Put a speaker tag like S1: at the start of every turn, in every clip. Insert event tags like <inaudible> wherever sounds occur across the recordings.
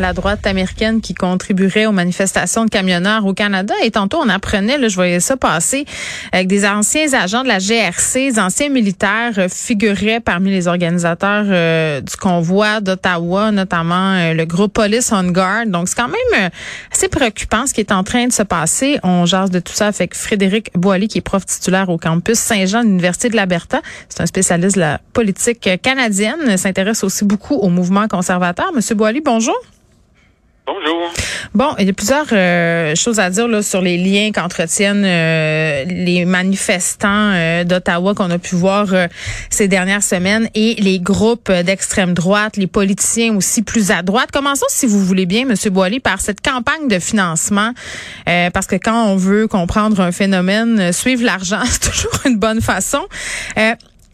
S1: La droite américaine qui contribuerait aux manifestations de camionneurs au Canada. Et tantôt, on apprenait, là, je voyais ça passer, avec des anciens agents de la GRC, des anciens militaires euh, figuraient parmi les organisateurs euh, du convoi d'Ottawa, notamment euh, le groupe Police on Guard. Donc, c'est quand même assez préoccupant ce qui est en train de se passer. On jase de tout ça avec Frédéric Boilly, qui est prof titulaire au campus Saint-Jean de l'Université de l'Alberta. C'est un spécialiste de la politique canadienne, s'intéresse aussi beaucoup au mouvement conservateur. Monsieur Boilly, bonjour.
S2: Bonjour.
S1: Bon, il y a plusieurs euh, choses à dire là, sur les liens qu'entretiennent euh, les manifestants euh, d'Ottawa qu'on a pu voir euh, ces dernières semaines et les groupes d'extrême droite, les politiciens aussi plus à droite. Commençons, si vous voulez bien, Monsieur Boilly, par cette campagne de financement, parce que quand on veut comprendre un phénomène, suivre l'argent, <laughs> c'est toujours une bonne façon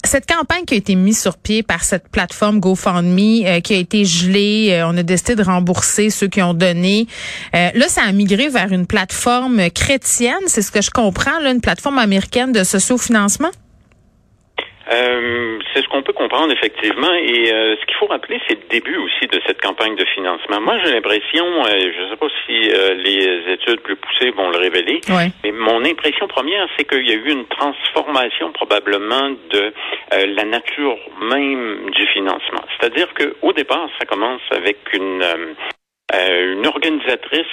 S1: cette campagne qui a été mise sur pied par cette plateforme GoFundMe, euh, qui a été gelée, euh, on a décidé de rembourser ceux qui ont donné. Euh, là, ça a migré vers une plateforme chrétienne, c'est ce que je comprends, là, une plateforme américaine de sociofinancement.
S2: Euh, c'est ce qu'on peut comprendre effectivement. Et euh, ce qu'il faut rappeler, c'est le début aussi de cette campagne de financement. Moi, j'ai l'impression, euh, je ne sais pas si les études plus poussées vont le révéler, mais mon impression première, c'est qu'il y a eu une transformation probablement de la nature même du financement. C'est-à-dire qu'au départ, ça commence avec une une organisatrice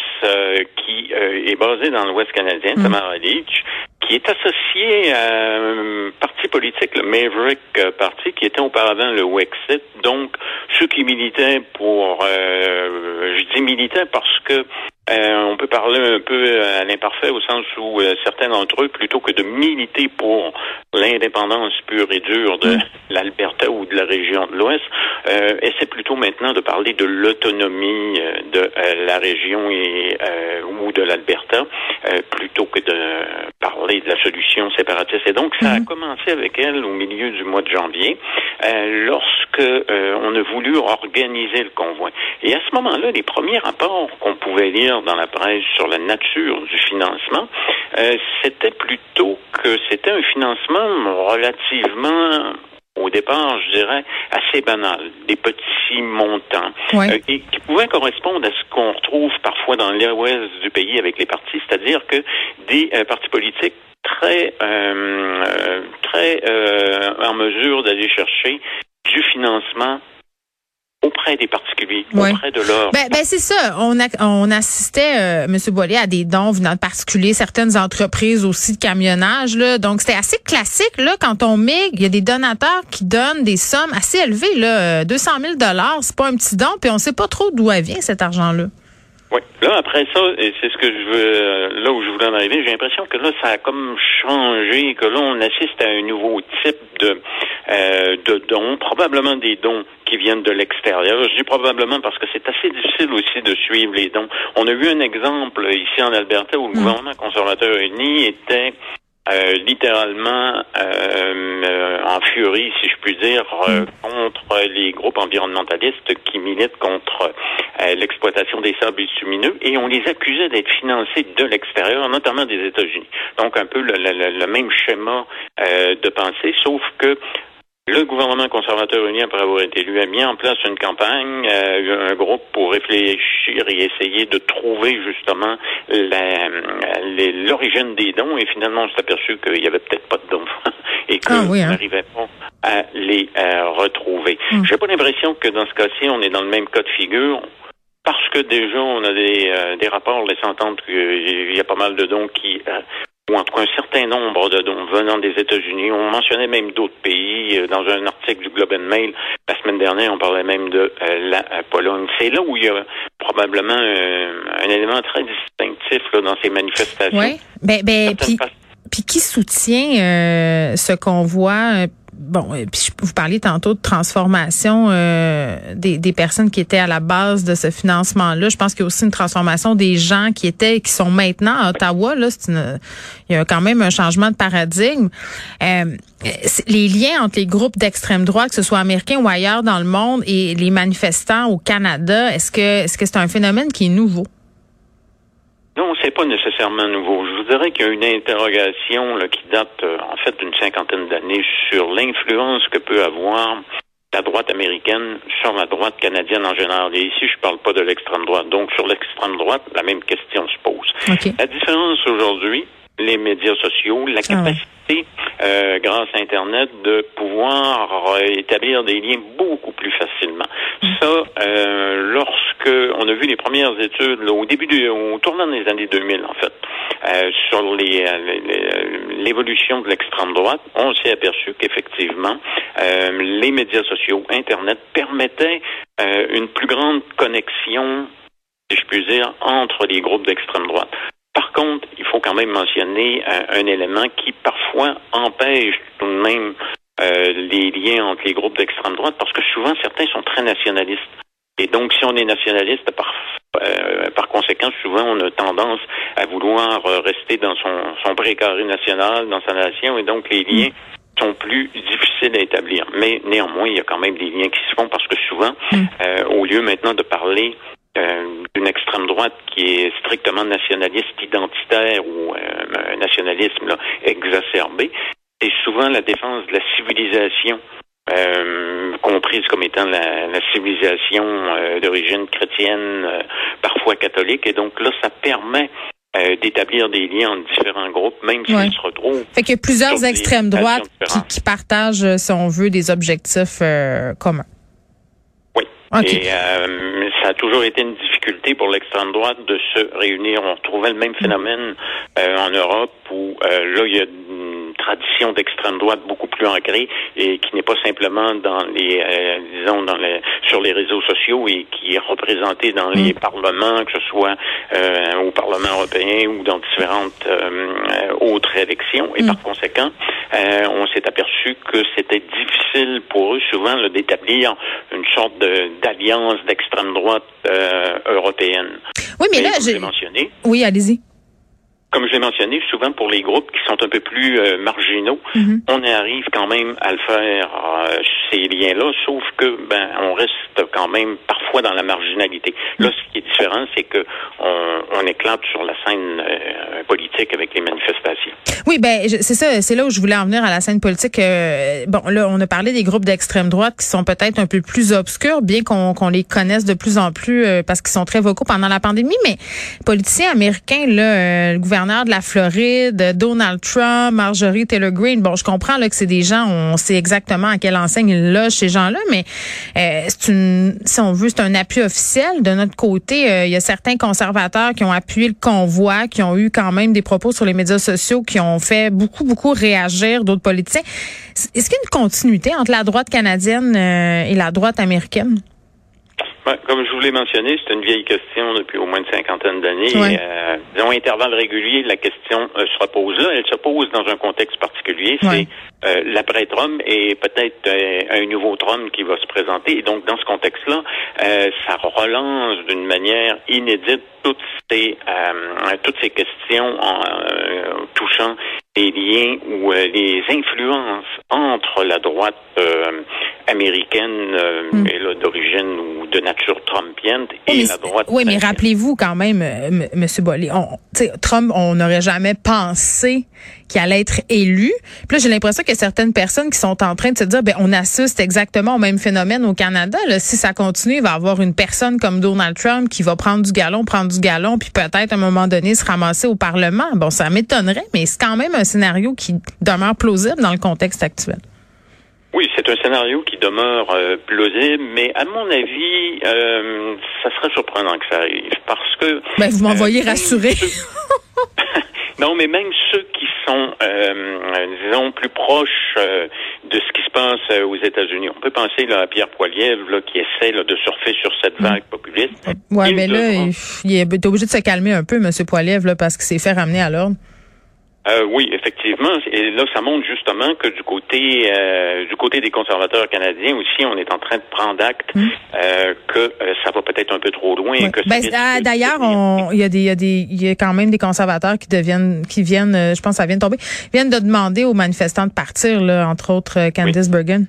S2: qui est basée dans l'Ouest canadien,
S1: Mm.
S2: Tamara Leach, qui est associée à un parti politique, le Maverick Party, qui était auparavant le Wexit. Donc, ceux qui militaient pour, euh, je dis militaient parce que euh, on peut parler un peu à l'imparfait au sens où euh, certains d'entre eux, plutôt que de militer pour l'indépendance pure et dure de <laughs> l'Alberta ou de la région de l'Ouest, euh, essaient plutôt maintenant de parler de l'autonomie euh, de euh, la région et euh, ou de l'Alberta, euh, plutôt que de parler de la solution séparatiste. Et donc, ça a
S1: Mhm.
S2: commencé avec elle au milieu du mois de janvier, euh, lorsque euh, on a voulu organiser le convoi. Et à ce moment-là, les premiers rapports qu'on pouvait lire dans la presse sur la nature du financement, euh, c'était plutôt que c'était un financement relativement au départ, je dirais, assez banal, des petits montants, euh, qui, qui pouvaient correspondre à ce qu'on retrouve parfois dans l'ouest du pays avec les partis, c'est-à-dire que des euh, partis politiques très euh, très en mesure d'aller chercher du financement auprès des particuliers, auprès de leur
S1: Ben, ben c'est ça. On, a, on assistait, euh, Monsieur Boilly, à des dons venant de particuliers, certaines entreprises aussi de camionnage. Là. Donc, c'était assez classique. Là, quand on met, il y a des donateurs qui donnent des sommes assez élevées. Là, euh, 200 000 c'est pas un petit don, puis on sait pas trop d'où vient, cet argent-là.
S2: Oui. Là, après ça, et c'est ce que je veux, là où je voulais en arriver, j'ai l'impression que là, ça a comme changé, que là, on assiste à un nouveau type de, euh, de dons, probablement des dons qui viennent de l'extérieur. Je dis probablement parce que c'est assez difficile aussi de suivre les dons. On a eu un exemple ici en Alberta où le
S1: Mm.
S2: gouvernement conservateur uni était euh, littéralement euh, euh, en furie, si je puis dire, euh, contre les groupes environnementalistes qui militent contre euh, l'exploitation des sables bitumineux et on les accusait d'être financés de l'extérieur, notamment des États-Unis. Donc un peu le, le- le même schéma euh, de pensée, sauf que le gouvernement conservateur uni, après avoir été élu, a mis en place une campagne, euh, un groupe pour réfléchir et essayer de trouver justement l'origine des dons. Et finalement, on s'est aperçu qu'il y avait peut-être pas de dons <laughs> et qu'on
S1: Ah oui, hein.
S2: n'arrivait pas à les euh, retrouver.
S1: Mm.
S2: J'ai pas l'impression que dans ce cas-ci, on est dans le même cas de figure. Parce que déjà, on a des, euh, des rapports laissant entendre qu'il y a pas mal de dons qui euh, ou en tout cas un certain nombre de dons venant des États-Unis. On mentionnait même d'autres pays. Euh, Dans un article du Globe and Mail, la semaine dernière, on parlait même de euh, la euh, Pologne. C'est là où il y a probablement euh, un élément très distinctif là, dans ces manifestations.
S1: Oui. Ben, ben, puis qui soutient euh, ce convoi? Bon, euh, puis vous parliez tantôt de transformation euh, des, des personnes qui étaient à la base de ce financement-là. Je pense qu'il y a aussi une transformation des gens qui étaient, qui sont maintenant à Ottawa. Là, c'est une, il y a quand même un changement de paradigme. Euh, les liens entre les groupes d'extrême droite, que ce soit américains ou ailleurs dans le monde, et les manifestants au Canada, est-ce que est-ce que c'est un phénomène qui est nouveau?
S2: C'est pas nécessairement nouveau. Je vous dirais qu'il y a une interrogation là, qui date euh, en fait d'une cinquantaine d'années sur l'influence que peut avoir la droite américaine sur la droite canadienne en général. Et ici, je parle pas de l'extrême droite. Donc, sur l'extrême droite, la même question se pose. La différence aujourd'hui, les médias sociaux, la ah capacité, euh, grâce à Internet, de pouvoir euh, établir des liens beaucoup plus facilement. Mm. Ça, euh, lorsque on a vu les premières études là, au début du, au tournant des années 2000, en fait, euh, sur les, l'évolution de l'extrême droite, on s'est aperçu qu'effectivement, les médias sociaux, Internet permettaient une plus grande connexion si je puis dire, entre les groupes d'extrême droite. Contre, il faut quand même mentionner euh, un élément qui parfois empêche tout de même euh, les liens entre les groupes d'extrême droite, parce que souvent certains sont très nationalistes. Et donc, si on est nationaliste, par, euh, par conséquent, souvent on a tendance à vouloir rester dans son, son précaré national, dans sa nation, et donc les liens sont plus difficiles à établir. Mais néanmoins, il y a quand même des liens qui se font parce que souvent, mm. au lieu maintenant de parler euh, d'une extrême droite qui est strictement nationaliste, identitaire ou euh, un nationalisme là, exacerbé, c'est souvent la défense de la civilisation euh, comprise comme étant la, civilisation d'origine chrétienne, parfois catholique. Et donc là, ça permet d'établir des liens entre différents groupes, même s'ils se retrouvent.
S1: Fait qu'il y a plusieurs extrêmes droites qui, qui, partagent, si on veut, des objectifs communs.
S2: Et euh, ça a toujours été une difficulté pour l'extrême droite de se réunir. On retrouvait le même phénomène euh, en Europe où euh, là, il y a tradition d'extrême droite beaucoup plus ancrée et qui n'est pas simplement dans les, euh, disons, dans les, sur les réseaux sociaux et qui est représentée dans les mm. parlements, que ce soit euh, au Parlement européen ou dans différentes euh, autres élections. Et mm. par conséquent, on s'est aperçu que c'était difficile pour eux souvent d'établir une sorte d'alliance d'extrême droite européenne.
S1: Oui, mais, là, j'ai
S2: mentionné.
S1: Oui, allez-y
S2: comme je l'ai mentionné, souvent pour les groupes qui sont un peu plus euh, marginaux, mhm. on arrive quand même à le faire euh, ces liens-là, sauf que ben on reste quand même parfois dans la marginalité. Là, ce qui est différent, c'est que on, éclate sur la scène euh, politique avec les manifestations.
S1: Oui, ben c'est ça, c'est là où je voulais en venir à la scène politique. bon, là, on a parlé des groupes d'extrême droite qui sont peut-être un peu plus obscurs, bien qu'on les connaisse de plus en plus parce qu'ils sont très vocaux pendant la pandémie, mais politiciens américains, là, le gouvernement de la Floride, Donald Trump, Marjorie Taylor Greene. Bon, je comprends que c'est des gens, on sait exactement à quelle enseigne ils logent ces gens-là, mais euh, c'est une, si on veut, c'est un appui officiel. De notre côté, euh, il y a certains conservateurs qui ont appuyé le convoi, qui ont eu quand même des propos sur les médias sociaux, qui ont fait beaucoup, beaucoup réagir d'autres politiciens. Est-ce qu'il y a une continuité entre la droite canadienne euh, et la droite américaine?
S2: Comme je vous l'ai mentionné, c'est une vieille question depuis au moins une cinquantaine d'années. Ouais. Euh, disons, intervalle régulier, la question euh, se repose là. Elle se pose dans un contexte particulier. C'est euh, l'après-Trump et peut-être euh, un nouveau Trump qui va se présenter. Et donc, dans ce contexte-là, ça relance d'une manière inédite toutes ces toutes ces questions en, touchant les liens ou les influences entre la droite américaine hmm. et d'origine ou de nature trumpienne et la droite.
S1: Oui, mais rappelez-vous quand même, M. Bollé, on, Trump, on n'aurait jamais pensé qu'il allait être élu. Puis là, j'ai l'impression qu'il y a certaines personnes qui sont en train de se dire, ben, on assiste exactement au même phénomène au Canada. Là. Si ça continue, il va y avoir une personne comme Donald Trump qui va prendre du galon, prendre du galon, puis peut-être à un moment donné se ramasser au Parlement. Bon, ça m'étonnerait, mais c'est quand même un scénario qui demeure plausible dans le contexte actuel.
S2: Oui, c'est un scénario qui demeure euh, plausible, mais à mon avis, euh, ça serait surprenant que ça arrive parce que.
S1: Ben, vous m'envoyez euh, rassurer. <laughs>
S2: non, mais même ceux qui sont, disons, plus proches de ce qui se passe aux États-Unis. On peut penser là, à Pierre Poilievre là, qui essaie là, de surfer sur cette mm. vague populiste.
S1: Oui, mais là, il, est obligé de se calmer un peu, M. Poilievre, là, parce qu'il s'est fait ramener à l'ordre.
S2: Euh, oui, effectivement. Et là, ça montre justement que du côté euh, du côté des conservateurs canadiens aussi, on est en train de prendre acte mm. euh, que euh, ça va peut-être un peu trop loin.
S1: Ben, ah, d'ailleurs, il y a des il y a des il y a quand même des conservateurs qui deviennent qui viennent, je pense, que ça vient de tomber, viennent de demander aux manifestants de partir là, entre autres Candice Bergen.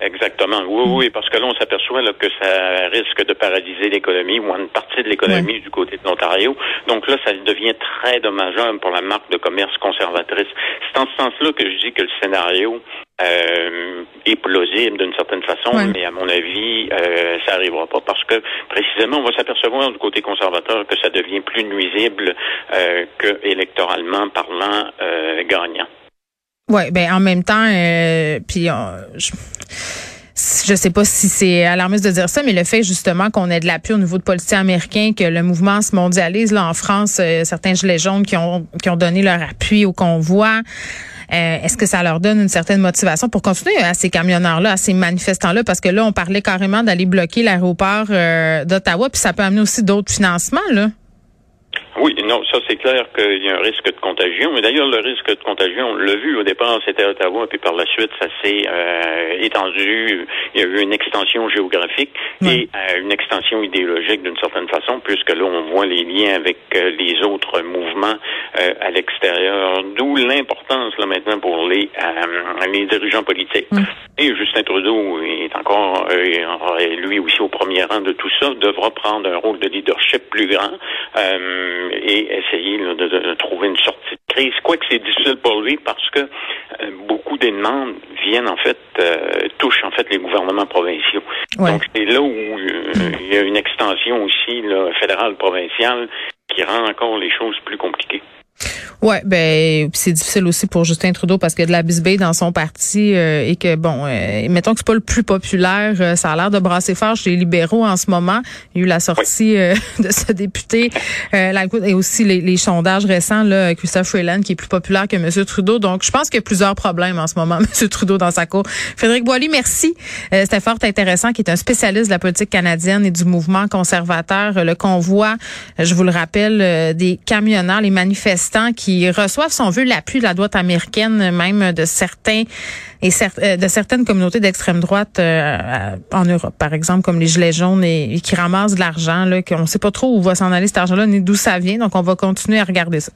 S2: Exactement. Oui, oui, parce que là, on s'aperçoit que ça risque de paralyser l'économie ou une partie de l'économie du côté de l'Ontario. Donc là, ça devient très dommageable pour la marque de commerce conservatrice. C'est en ce sens-là que je dis que le scénario euh, est plausible d'une certaine façon, mais à mon avis, euh, ça n'arrivera pas parce que précisément, on va s'apercevoir du côté conservateur que ça devient plus nuisible euh, que électoralement parlant euh, gagnant.
S1: Ouais, ben en même temps, euh, puis je, je sais pas si c'est alarmiste de dire ça, mais le fait justement qu'on ait de l'appui au niveau de politiciens américains, que le mouvement se mondialise là en France, euh, certains gilets jaunes qui ont qui ont donné leur appui au convoi. Euh, est-ce que ça leur donne une certaine motivation pour continuer à ces camionneurs-là, à ces manifestants-là? Parce que là, on parlait carrément d'aller bloquer l'aéroport d'Ottawa, puis ça peut amener aussi d'autres financements, là.
S2: Oui, non, ça c'est clair qu'il y a un risque de contagion. Mais d'ailleurs, le risque de contagion, on l'a vu au départ, c'était à Ottawa, puis par la suite, ça s'est euh, étendu. Il y a eu une extension géographique et euh, une extension idéologique d'une certaine façon, puisque là, on voit les liens avec euh, les autres mouvements à l'extérieur. D'où l'importance là maintenant pour les les dirigeants politiques. Et Justin Trudeau est encore lui aussi au premier rang de tout ça, devra prendre un rôle de leadership plus grand et essayer de, trouver une sortie de crise. Quoique c'est difficile pour lui parce que euh, beaucoup des demandes viennent en fait euh, touchent en fait les gouvernements provinciaux. Donc c'est là où euh, il y a une extension aussi fédérale provinciale qui rend encore les choses plus compliquées.
S1: Ouais, ben c'est difficile aussi pour Justin Trudeau parce qu'il y a de la bisbille dans son parti euh, et que bon, euh, mettons que c'est pas le plus populaire, euh, ça a l'air de brasser fort chez les libéraux en ce moment. Il y a eu la sortie <laughs> de ce député, et aussi les, sondages récents là, Christophe Freeland qui est plus populaire que M. Trudeau. Donc je pense qu'il y a plusieurs problèmes en ce moment, <laughs> M. Trudeau dans sa cour. Frédéric Boily, merci. C'était fort intéressant, qui est un spécialiste de la politique canadienne et du mouvement conservateur. Le convoi, je vous le rappelle, des camionneurs, les manifestants qui qui reçoivent, si on veut, l'appui de la droite américaine, même de certains et euh, de certaines communautés d'extrême droite euh, en Europe, par exemple, comme les Gilets jaunes, et, qui ramassent de l'argent, qu'on ne sait pas trop où va s'en aller cet argent-là, ni d'où ça vient. Donc, on va continuer à regarder ça.